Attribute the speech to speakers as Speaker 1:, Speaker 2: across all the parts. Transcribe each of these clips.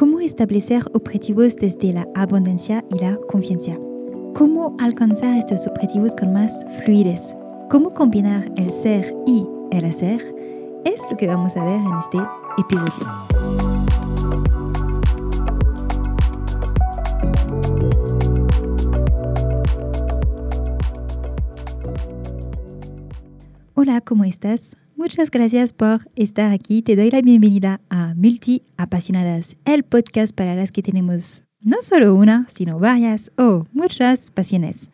Speaker 1: cómo establecer objetivos desde la abundancia y la confianza, cómo alcanzar estos objetivos con más fluidez, cómo combinar el ser y el hacer, es lo que vamos a ver en este episodio. Hola, ¿cómo estás? Muchas gracias por estar aquí. Te doy la bienvenida a Multi Apasionadas, el podcast para las que tenemos no solo una, sino varias o muchas pasiones.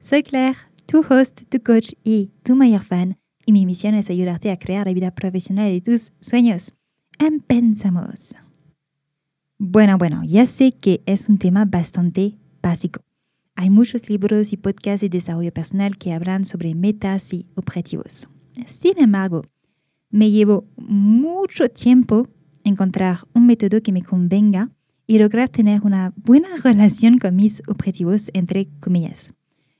Speaker 1: Soy Claire, tu host, tu coach y tu mayor fan, y mi misión es ayudarte a crear la vida profesional de tus sueños. Empezamos. Bueno, bueno, ya sé que es un tema bastante básico. Hay muchos libros y podcasts de desarrollo personal que hablan sobre metas y objetivos. Sin embargo, me llevo mucho tiempo encontrar un método que me convenga y lograr tener una buena relación con mis objetivos, entre comillas.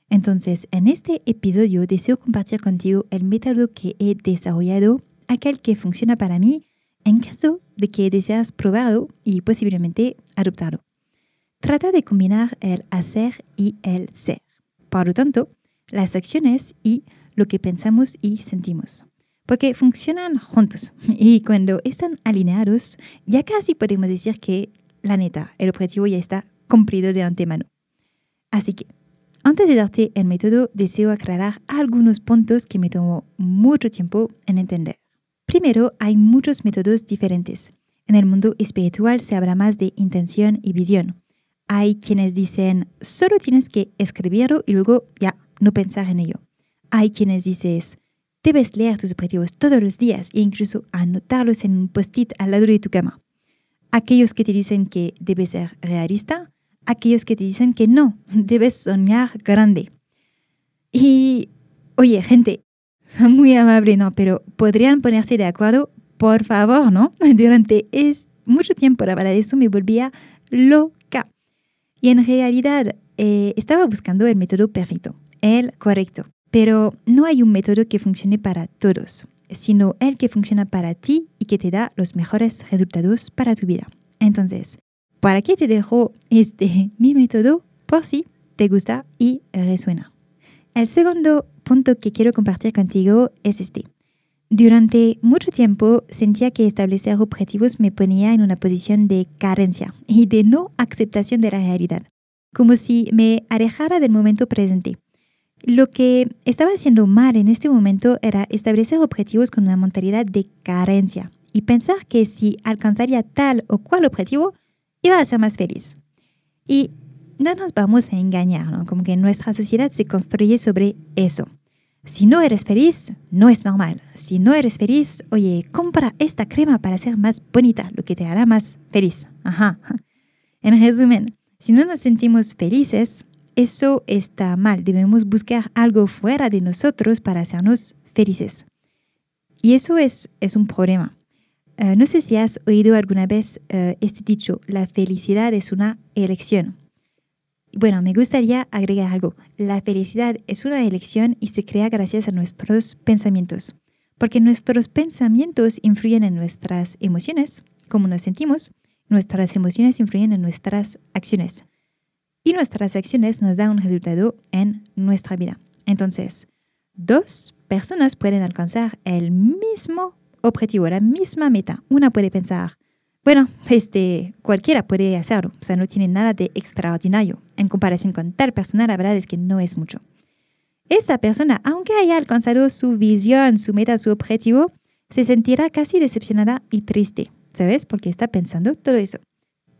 Speaker 1: Entonces, en este episodio deseo compartir contigo el método que he desarrollado, aquel que funciona para mí, en caso de que deseas probarlo y posiblemente adoptarlo. Trata de combinar el hacer y el ser. Por lo tanto, las acciones y lo que pensamos y sentimos. Porque funcionan juntos y cuando están alineados, ya casi podemos decir que la neta, el objetivo ya está cumplido de antemano. Así que, antes de darte el método, deseo aclarar algunos puntos que me tomó mucho tiempo en entender. Primero, hay muchos métodos diferentes. En el mundo espiritual se habla más de intención y visión. Hay quienes dicen, solo tienes que escribirlo y luego ya no pensar en ello. Hay quienes dicen, debes leer tus objetivos todos los días e incluso anotarlos en un post-it al lado de tu cama. Aquellos que te dicen que debes ser realista, aquellos que te dicen que no, debes soñar grande. Y, oye, gente, muy amables, ¿no? Pero podrían ponerse de acuerdo, por favor, ¿no? Durante es, mucho tiempo la verdad eso me volvía loca. Y en realidad eh, estaba buscando el método perfecto, el correcto. Pero no hay un método que funcione para todos, sino el que funciona para ti y que te da los mejores resultados para tu vida. Entonces, ¿para qué te dejo este mi método? Por si te gusta y resuena. El segundo punto que quiero compartir contigo es este. Durante mucho tiempo sentía que establecer objetivos me ponía en una posición de carencia y de no aceptación de la realidad, como si me alejara del momento presente. Lo que estaba haciendo mal en este momento era establecer objetivos con una mentalidad de carencia y pensar que si alcanzaría tal o cual objetivo, iba a ser más feliz. Y no nos vamos a engañar, ¿no? Como que nuestra sociedad se construye sobre eso. Si no eres feliz, no es normal. Si no eres feliz, oye, compra esta crema para ser más bonita, lo que te hará más feliz. Ajá. En resumen, si no nos sentimos felices, eso está mal. Debemos buscar algo fuera de nosotros para hacernos felices. Y eso es, es un problema. Eh, no sé si has oído alguna vez eh, este dicho, la felicidad es una elección. Bueno, me gustaría agregar algo. La felicidad es una elección y se crea gracias a nuestros pensamientos, porque nuestros pensamientos influyen en nuestras emociones, como nos sentimos, nuestras emociones influyen en nuestras acciones y nuestras acciones nos dan un resultado en nuestra vida. Entonces, dos personas pueden alcanzar el mismo objetivo, la misma meta. Una puede pensar, bueno, este, cualquiera puede hacerlo, o sea, no tiene nada de extraordinario. En comparación con tal persona, la verdad es que no es mucho. Esta persona, aunque haya alcanzado su visión, su meta, su objetivo, se sentirá casi decepcionada y triste, ¿sabes? Porque está pensando todo eso.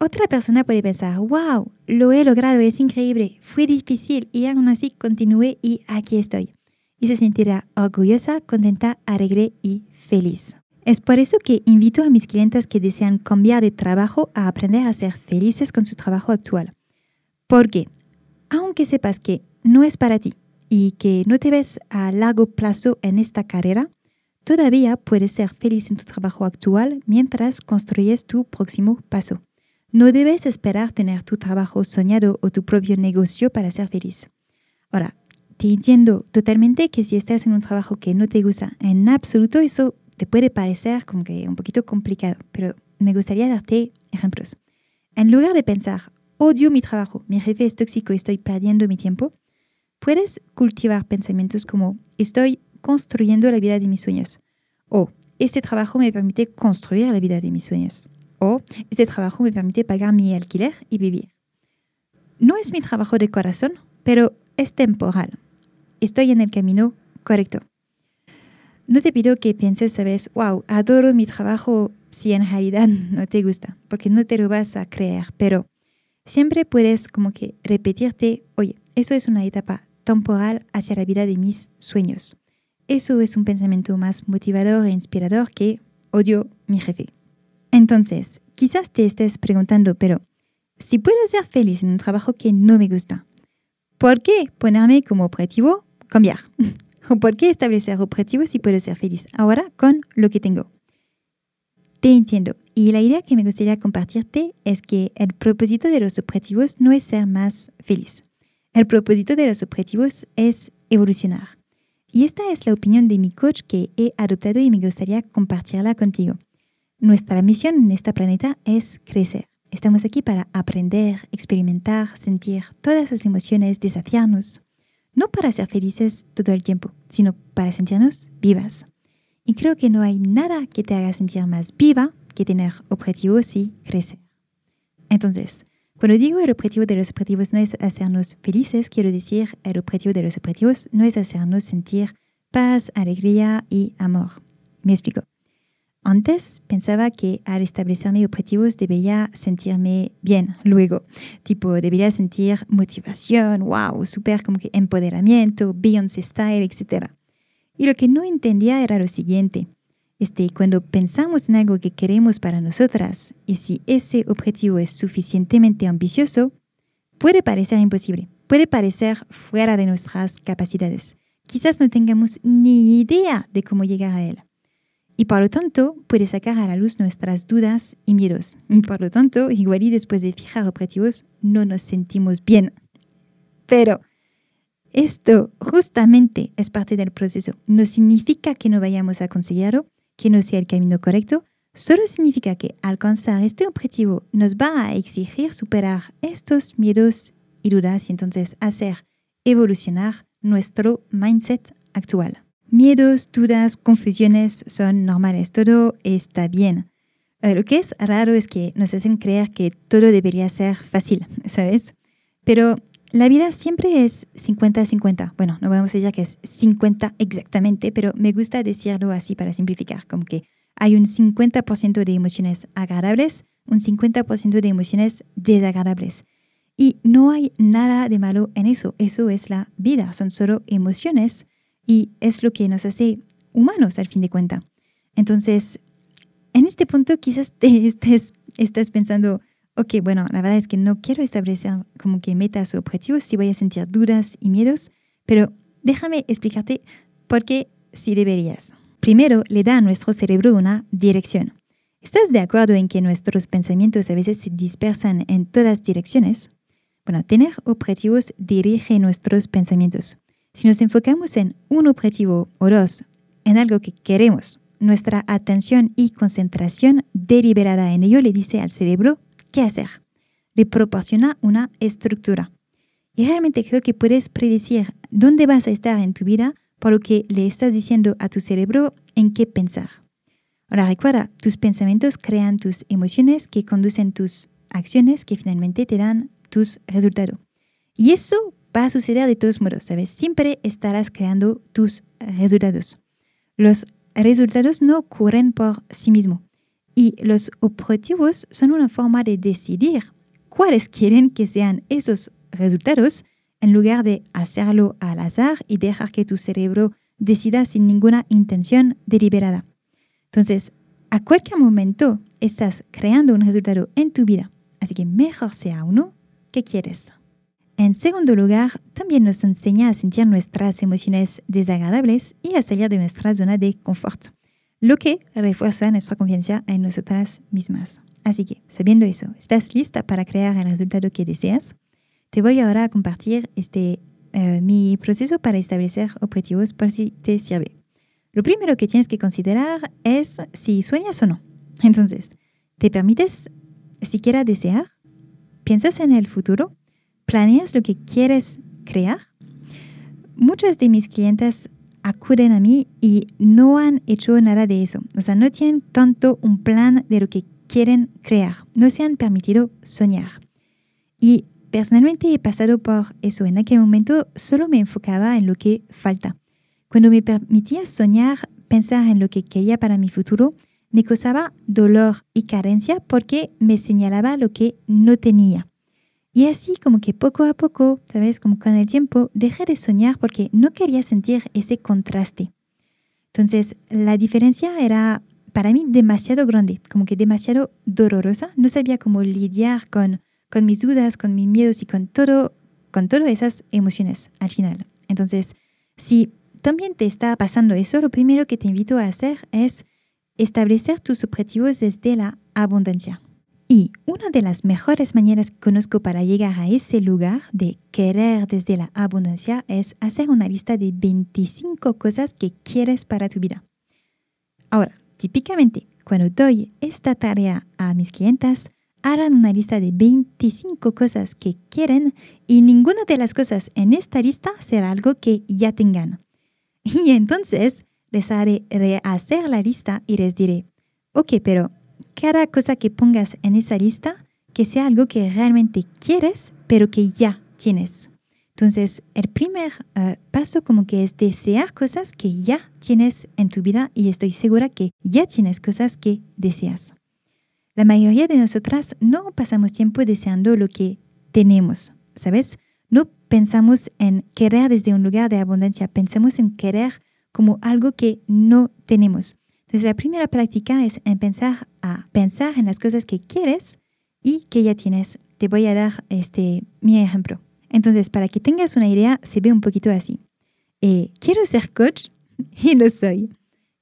Speaker 1: Otra persona puede pensar, wow, lo he logrado, es increíble, fue difícil y aún así continué y aquí estoy. Y se sentirá orgullosa, contenta, alegre y feliz. Es por eso que invito a mis clientes que desean cambiar de trabajo a aprender a ser felices con su trabajo actual. Porque, aunque sepas que no es para ti y que no te ves a largo plazo en esta carrera, todavía puedes ser feliz en tu trabajo actual mientras construyes tu próximo paso. No debes esperar tener tu trabajo soñado o tu propio negocio para ser feliz. Ahora, te entiendo totalmente que si estás en un trabajo que no te gusta en absoluto, eso te puede parecer como que un poquito complicado, pero me gustaría darte ejemplos. En lugar de pensar, odio mi trabajo, mi jefe es tóxico, estoy perdiendo mi tiempo, puedes cultivar pensamientos como estoy construyendo la vida de mis sueños o este trabajo me permite construir la vida de mis sueños o este trabajo me permite pagar mi alquiler y vivir. No es mi trabajo de corazón, pero es temporal. Estoy en el camino correcto. No te pido que pienses, sabes, wow, adoro mi trabajo si en realidad no te gusta, porque no te lo vas a creer, pero siempre puedes como que repetirte, oye, eso es una etapa temporal hacia la vida de mis sueños. Eso es un pensamiento más motivador e inspirador que odio mi jefe. Entonces, quizás te estés preguntando, pero si puedo ser feliz en un trabajo que no me gusta, ¿por qué ponerme como objetivo cambiar? ¿O por qué establecer objetivos si puedo ser feliz ahora con lo que tengo? Te entiendo. Y la idea que me gustaría compartirte es que el propósito de los objetivos no es ser más feliz. El propósito de los objetivos es evolucionar. Y esta es la opinión de mi coach que he adoptado y me gustaría compartirla contigo. Nuestra misión en este planeta es crecer. Estamos aquí para aprender, experimentar, sentir todas las emociones, desafiarnos. No para ser felices todo el tiempo, sino para sentirnos vivas. Y creo que no hay nada que te haga sentir más viva que tener objetivos y crecer. Entonces, cuando digo el objetivo de los objetivos no es hacernos felices, quiero decir el objetivo de los objetivos no es hacernos sentir paz, alegría y amor. Me explico. Antes pensaba que al establecerme objetivos debería sentirme bien luego, tipo debería sentir motivación, wow, super como que empoderamiento, Beyoncé style, etc. Y lo que no entendía era lo siguiente. Este, cuando pensamos en algo que queremos para nosotras y si ese objetivo es suficientemente ambicioso, puede parecer imposible, puede parecer fuera de nuestras capacidades. Quizás no tengamos ni idea de cómo llegar a él. Y por lo tanto, puede sacar a la luz nuestras dudas y miedos. Y por lo tanto, igual y después de fijar objetivos, no nos sentimos bien. Pero esto justamente es parte del proceso. No significa que no vayamos a conseguirlo, que no sea el camino correcto, solo significa que alcanzar este objetivo nos va a exigir superar estos miedos y dudas y entonces hacer evolucionar nuestro mindset actual. Miedos, dudas, confusiones son normales, todo está bien. Lo que es raro es que nos hacen creer que todo debería ser fácil, ¿sabes? Pero la vida siempre es 50-50. Bueno, no vamos a decir que es 50 exactamente, pero me gusta decirlo así para simplificar, como que hay un 50% de emociones agradables, un 50% de emociones desagradables. Y no hay nada de malo en eso. Eso es la vida, son solo emociones y es lo que nos hace humanos al fin de cuentas. Entonces, en este punto quizás estés, estés pensando, ok, bueno, la verdad es que no quiero establecer como que metas o objetivos si voy a sentir dudas y miedos, pero déjame explicarte por qué sí deberías. Primero, le da a nuestro cerebro una dirección. ¿Estás de acuerdo en que nuestros pensamientos a veces se dispersan en todas direcciones? Bueno, tener objetivos dirige nuestros pensamientos. Si nos enfocamos en un objetivo o dos, en algo que queremos, nuestra atención y concentración deliberada en ello le dice al cerebro qué hacer. Le proporciona una estructura. Y realmente creo que puedes predecir dónde vas a estar en tu vida por lo que le estás diciendo a tu cerebro en qué pensar. Ahora recuerda, tus pensamientos crean tus emociones que conducen tus acciones que finalmente te dan tus resultados. Y eso va a suceder de todos modos, ¿sabes? Siempre estarás creando tus resultados. Los resultados no ocurren por sí mismos. Y los objetivos son una forma de decidir cuáles quieren que sean esos resultados en lugar de hacerlo al azar y dejar que tu cerebro decida sin ninguna intención deliberada. Entonces, a cualquier momento estás creando un resultado en tu vida, así que mejor sea uno que quieres. En segundo lugar, también nos enseña a sentir nuestras emociones desagradables y a salir de nuestra zona de confort lo que refuerza nuestra confianza en nosotras mismas. Así que, sabiendo eso, ¿estás lista para crear el resultado que deseas? Te voy ahora a compartir este, eh, mi proceso para establecer objetivos por si te sirve. Lo primero que tienes que considerar es si sueñas o no. Entonces, ¿te permites siquiera desear piensas en el futuro, planeas lo que quieres crear. Muchas de mis clientes acuden a mí y no han hecho nada de eso. O sea, no tienen tanto un plan de lo que quieren crear. No se han permitido soñar. Y personalmente he pasado por eso. En aquel momento solo me enfocaba en lo que falta. Cuando me permitía soñar, pensar en lo que quería para mi futuro, me causaba dolor y carencia porque me señalaba lo que no tenía. Y así como que poco a poco, ¿sabes? Como con el tiempo, dejé de soñar porque no quería sentir ese contraste. Entonces, la diferencia era para mí demasiado grande, como que demasiado dolorosa. No sabía cómo lidiar con, con mis dudas, con mis miedos y con todo, con todas esas emociones al final. Entonces, si también te está pasando eso, lo primero que te invito a hacer es establecer tus objetivos desde la abundancia. Y una de las mejores maneras que conozco para llegar a ese lugar de querer desde la abundancia es hacer una lista de 25 cosas que quieres para tu vida. Ahora, típicamente, cuando doy esta tarea a mis clientas, harán una lista de 25 cosas que quieren y ninguna de las cosas en esta lista será algo que ya tengan. Y entonces les haré rehacer la lista y les diré, ok, pero cada cosa que pongas en esa lista, que sea algo que realmente quieres, pero que ya tienes. Entonces, el primer eh, paso como que es desear cosas que ya tienes en tu vida y estoy segura que ya tienes cosas que deseas. La mayoría de nosotras no pasamos tiempo deseando lo que tenemos, ¿sabes? No pensamos en querer desde un lugar de abundancia, pensamos en querer como algo que no tenemos. Entonces la primera práctica es empezar a pensar en las cosas que quieres y que ya tienes. Te voy a dar este, mi ejemplo. Entonces, para que tengas una idea, se ve un poquito así. Eh, quiero ser coach y lo soy.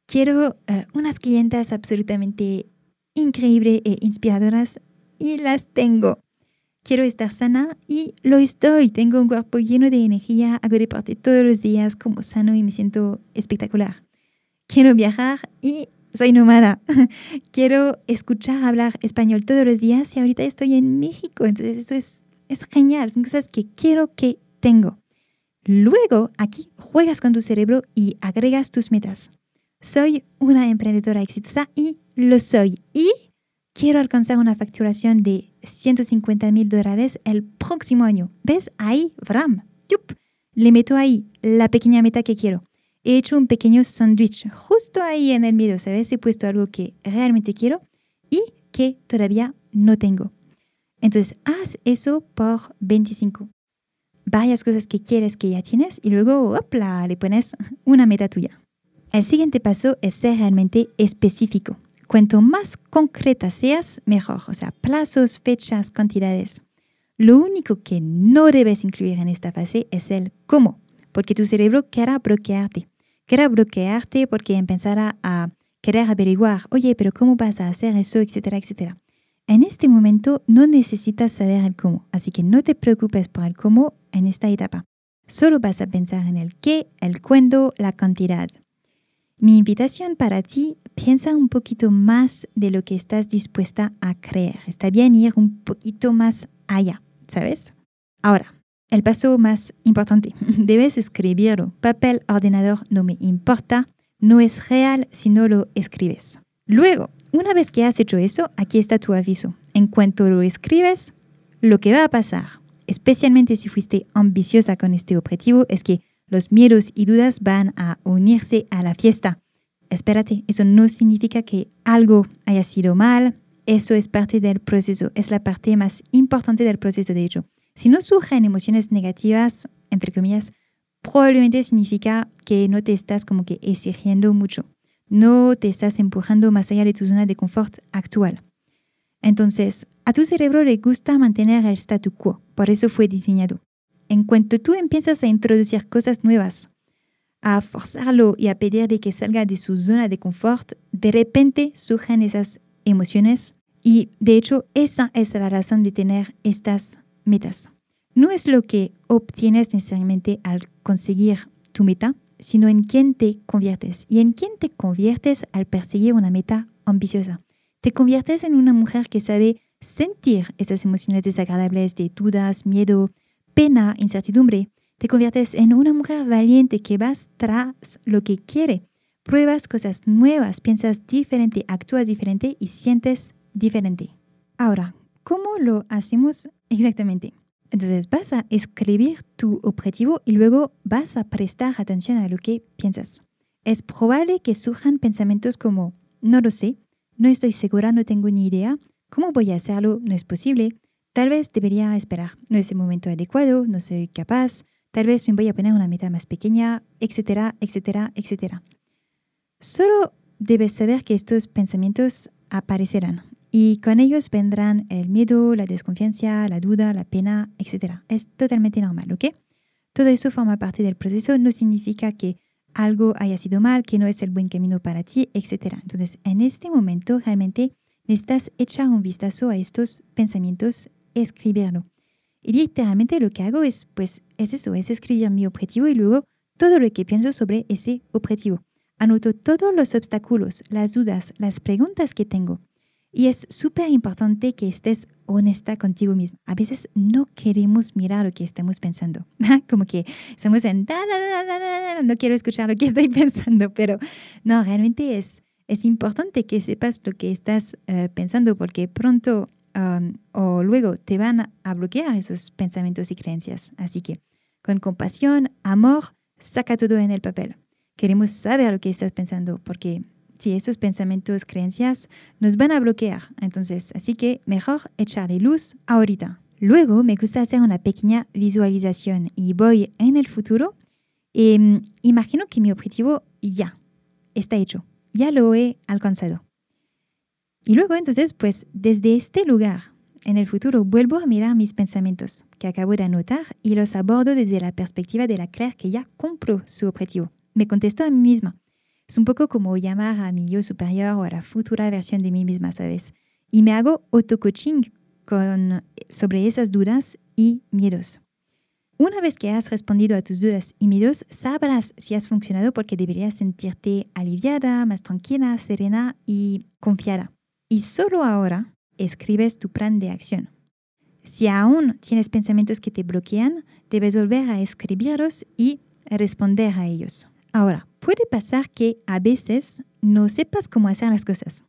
Speaker 1: Quiero eh, unas clientas absolutamente increíbles e inspiradoras y las tengo. Quiero estar sana y lo estoy. Tengo un cuerpo lleno de energía, hago deporte todos los días como sano y me siento espectacular quiero viajar y soy nómada. quiero escuchar hablar español todos los días y ahorita estoy en México. Entonces eso es, es genial, son cosas que quiero que tengo. Luego aquí juegas con tu cerebro y agregas tus metas. Soy una emprendedora exitosa y lo soy. Y quiero alcanzar una facturación de 150 mil dólares el próximo año. ¿Ves? Ahí, Bram. Yup. Le meto ahí la pequeña meta que quiero he hecho un pequeño sándwich justo ahí en el medio, ¿sabes? He puesto algo que realmente quiero y que todavía no tengo. Entonces, haz eso por 25. Varias cosas que quieres que ya tienes y luego, opla, le pones una meta tuya. El siguiente paso es ser realmente específico. Cuanto más concreta seas, mejor. O sea, plazos, fechas, cantidades. Lo único que no debes incluir en esta fase es el cómo porque tu cerebro quiera bloquearte. Quiera bloquearte porque empezará a querer averiguar, oye, pero ¿cómo vas a hacer eso? etcétera, etcétera. En este momento no necesitas saber el cómo, así que no te preocupes por el cómo en esta etapa. Solo vas a pensar en el qué, el cuándo, la cantidad. Mi invitación para ti, piensa un poquito más de lo que estás dispuesta a creer. Está bien ir un poquito más allá, ¿sabes? Ahora, el paso más importante, debes escribirlo. Papel, ordenador, no me importa. No es real si no lo escribes. Luego, una vez que has hecho eso, aquí está tu aviso. En cuanto lo escribes, lo que va a pasar, especialmente si fuiste ambiciosa con este objetivo, es que los miedos y dudas van a unirse a la fiesta. Espérate, eso no significa que algo haya sido mal, eso es parte del proceso, es la parte más importante del proceso de hecho. Si no surgen emociones negativas, entre comillas, probablemente significa que no te estás como que exigiendo mucho, no te estás empujando más allá de tu zona de confort actual. Entonces, a tu cerebro le gusta mantener el statu quo, por eso fue diseñado. En cuanto tú empiezas a introducir cosas nuevas, a forzarlo y a pedirle que salga de su zona de confort, de repente surgen esas emociones y de hecho esa es la razón de tener estas metas. No es lo que obtienes necesariamente al conseguir tu meta, sino en quién te conviertes y en quién te conviertes al perseguir una meta ambiciosa. Te conviertes en una mujer que sabe sentir estas emociones desagradables de dudas, miedo, pena, incertidumbre, te conviertes en una mujer valiente que vas tras lo que quiere. Pruebas cosas nuevas, piensas diferente, actúas diferente y sientes diferente. Ahora, ¿cómo lo hacemos exactamente? Entonces vas a escribir tu objetivo y luego vas a prestar atención a lo que piensas. Es probable que surjan pensamientos como, no lo sé, no estoy segura, no tengo ni idea, ¿cómo voy a hacerlo? No es posible, tal vez debería esperar, no es el momento adecuado, no soy capaz, tal vez me voy a poner una meta más pequeña, etcétera, etcétera, etcétera. Solo debes saber que estos pensamientos aparecerán y con ellos vendrán el miedo, la desconfianza, la duda, la pena, etc. Es totalmente normal, ¿ok? Todo eso forma parte del proceso, no significa que algo haya sido mal, que no es el buen camino para ti, etc. Entonces, en este momento realmente necesitas echar un vistazo a estos pensamientos, escribirlo. Y literalmente lo que hago es, pues, es eso, es escribir mi objetivo y luego todo lo que pienso sobre ese objetivo. Anoto todos los obstáculos, las dudas, las preguntas que tengo. Y es súper importante que estés honesta contigo mismo. A veces no queremos mirar lo que estamos pensando. Como que estamos en, no quiero escuchar lo que estoy pensando, pero no, realmente es, es importante que sepas lo que estás eh, pensando porque pronto o luego te van a bloquear esos pensamientos y creencias. Así que con compasión, amor, saca todo en el papel. Queremos saber lo que estás pensando porque si esos pensamientos, creencias nos van a bloquear. Entonces, así que mejor echarle luz ahorita. Luego me gusta hacer una pequeña visualización y voy en el futuro mm, imagino que mi objetivo ya está hecho, ya lo he alcanzado. Y luego entonces, pues desde este lugar, en el futuro, vuelvo a mirar mis pensamientos que acabo de anotar y los abordo desde la perspectiva de la Claire que ya compró su objetivo. Me contesto a mí misma. Es un poco como llamar a mi yo superior o a la futura versión de mí misma, ¿sabes? Y me hago auto-coaching sobre esas dudas y miedos. Una vez que has respondido a tus dudas y miedos, sabrás si has funcionado porque deberías sentirte aliviada, más tranquila, serena y confiada. Y solo ahora escribes tu plan de acción. Si aún tienes pensamientos que te bloquean, debes volver a escribirlos y responder a ellos. Ahora, puede pasar que a veces no sepas cómo hacer las cosas.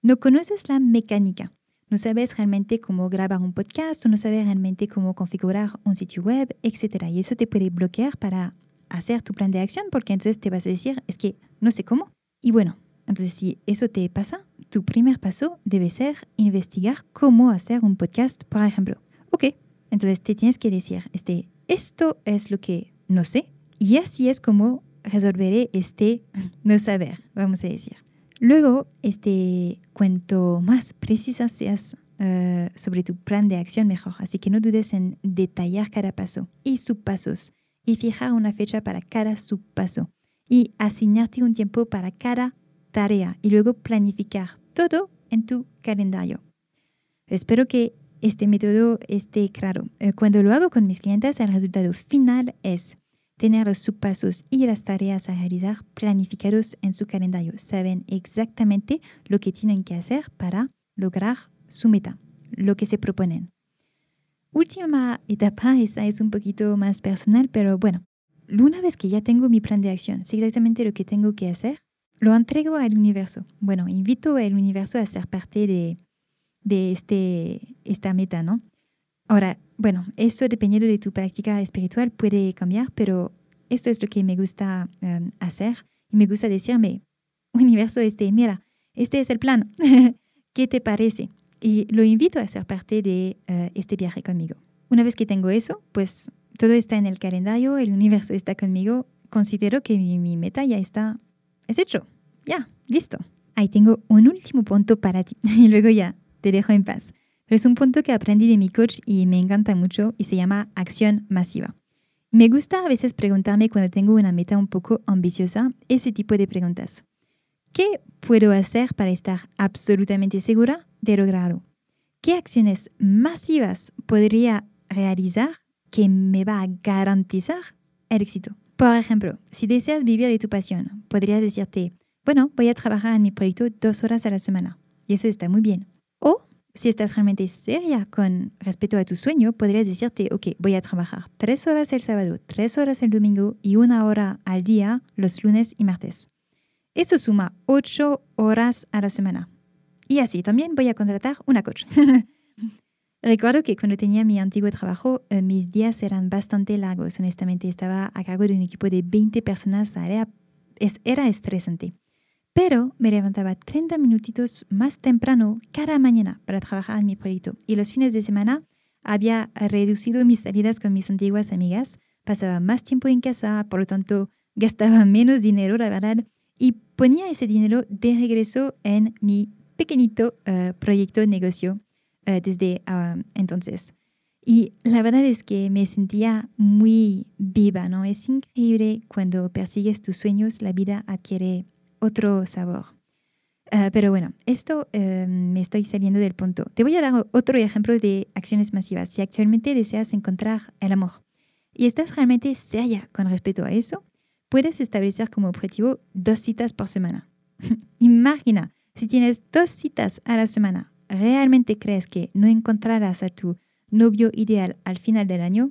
Speaker 1: No conoces la mecánica. No sabes realmente cómo grabar un podcast no sabes realmente cómo configurar un sitio web, etc. Y eso te puede bloquear para hacer tu plan de acción porque entonces te vas a decir, es que no sé cómo. Y bueno, entonces si eso te pasa, tu primer paso debe ser investigar cómo hacer un podcast, por ejemplo. Ok, entonces te tienes que decir, este, esto es lo que no sé y así es como resolveré este no saber, vamos a decir. Luego, este, cuanto más precisa seas uh, sobre tu plan de acción, mejor. Así que no dudes en detallar cada paso y subpasos y fijar una fecha para cada subpaso y asignarte un tiempo para cada tarea y luego planificar todo en tu calendario. Espero que este método esté claro. Eh, cuando lo hago con mis clientes, el resultado final es tener los subpasos y las tareas a realizar planificados en su calendario. Saben exactamente lo que tienen que hacer para lograr su meta, lo que se proponen. Última etapa, esa es un poquito más personal, pero bueno, una vez que ya tengo mi plan de acción, sé exactamente lo que tengo que hacer, lo entrego al universo. Bueno, invito al universo a ser parte de, de este, esta meta, ¿no? Ahora, bueno, eso dependiendo de tu práctica espiritual puede cambiar, pero esto es lo que me gusta em, hacer y me gusta decirme, universo, este, mira, este es el plan, ¿qué te parece? Y lo invito a ser parte de eh, este viaje conmigo. Una vez que tengo eso, pues todo está en el calendario, el universo está conmigo, considero que mi, mi meta ya está, es hecho, ya, listo. Ahí tengo un último punto para ti y luego ya te dejo en paz. Es un punto que aprendí de mi coach y me encanta mucho y se llama acción masiva. Me gusta a veces preguntarme cuando tengo una meta un poco ambiciosa ese tipo de preguntas. ¿Qué puedo hacer para estar absolutamente segura de lograrlo? ¿Qué acciones masivas podría realizar que me va a garantizar el éxito? Por ejemplo, si deseas vivir de tu pasión, podrías decirte, bueno, voy a trabajar en mi proyecto dos horas a la semana. Y eso está muy bien. O si estás realmente seria con respecto a tu sueño, podrías decirte, ok, voy a trabajar tres horas el sábado, tres horas el domingo y una hora al día los lunes y martes. Eso suma ocho horas a la semana. Y así también voy a contratar una coach. Recuerdo que cuando tenía mi antiguo trabajo, eh, mis días eran bastante largos. Honestamente, estaba a cargo de un equipo de 20 personas. Era, era estresante. Pero me levantaba 30 minutitos más temprano cada mañana para trabajar en mi proyecto. Y los fines de semana había reducido mis salidas con mis antiguas amigas. Pasaba más tiempo en casa, por lo tanto, gastaba menos dinero, la verdad. Y ponía ese dinero de regreso en mi pequeñito uh, proyecto de negocio uh, desde uh, entonces. Y la verdad es que me sentía muy viva, ¿no? Es increíble cuando persigues tus sueños, la vida adquiere otro sabor. pero bueno, esto me estoy saliendo del punto. Te voy a dar otro ejemplo de acciones masivas. Si actualmente deseas encontrar el amor y estás realmente seria con respecto a eso, puedes establecer como objetivo dos citas por semana. Imagina si tienes dos citas a la semana, ¿realmente crees que no encontrarás a tu novio ideal al final del año?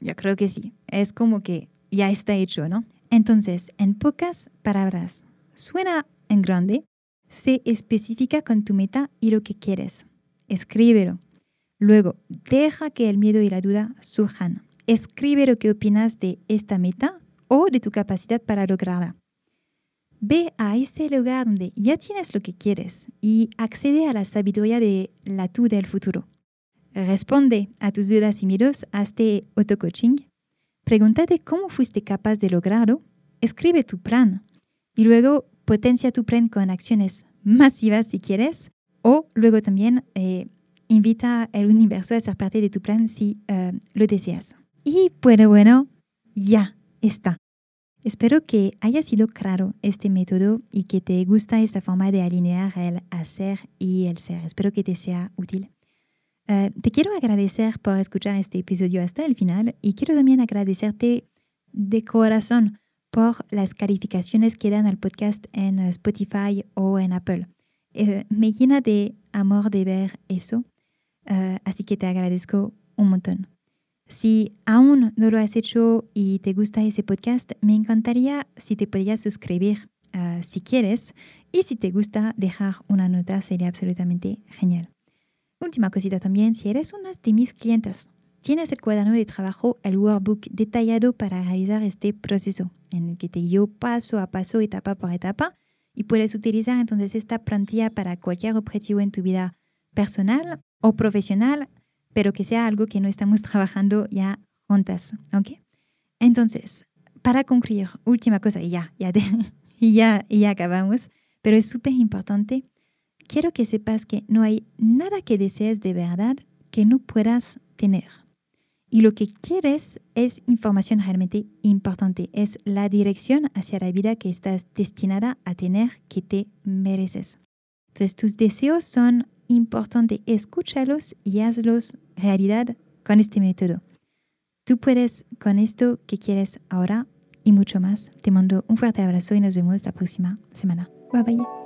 Speaker 1: Yo creo que sí. Es como que ya está hecho, ¿no? Entonces, en pocas palabras, suena en grande, sé específica con tu meta y lo que quieres. Escríbelo. Luego, deja que el miedo y la duda surjan. Escribe lo que opinas de esta meta o de tu capacidad para lograrla. Ve a ese lugar donde ya tienes lo que quieres y accede a la sabiduría de la tú del futuro. Responde a tus dudas y miedos este auto-coaching. Pregúntate cómo fuiste capaz de lograrlo. Escribe tu plan y luego potencia tu plan con acciones masivas si quieres o luego también eh, invita al universo a ser parte de tu plan si eh, lo deseas. Y bueno, bueno, ya está. Espero que haya sido claro este método y que te gusta esta forma de alinear el hacer y el ser. Espero que te sea útil. Eh, te quiero agradecer por escuchar este episodio hasta el final y quiero también agradecerte de corazón por las calificaciones que dan al podcast en Spotify o en Apple. Eh, me llena de amor de ver eso, eh, así que te agradezco un montón. Si aún no lo has hecho y te gusta ese podcast, me encantaría si te podías suscribir uh, si quieres y si te gusta dejar una nota sería absolutamente genial. Última cosita también, si eres una de mis clientes, tienes el cuaderno de trabajo, el workbook detallado para realizar este proceso en el que te guío paso a paso, etapa por etapa y puedes utilizar entonces esta plantilla para cualquier objetivo en tu vida personal o profesional pero que sea algo que no estamos trabajando ya juntas, ¿ok? Entonces, para concluir, última cosa, y ya, ya, ya, ya acabamos, pero es súper importante, quiero que sepas que no hay nada que desees de verdad que no puedas tener. Y lo que quieres es información realmente importante, es la dirección hacia la vida que estás destinada a tener que te mereces. Entonces tus deseos son importantes, escúchalos y hazlos realidad con este método. Tú puedes con esto que quieres ahora y mucho más. Te mando un fuerte abrazo y nos vemos la próxima semana. Bye bye.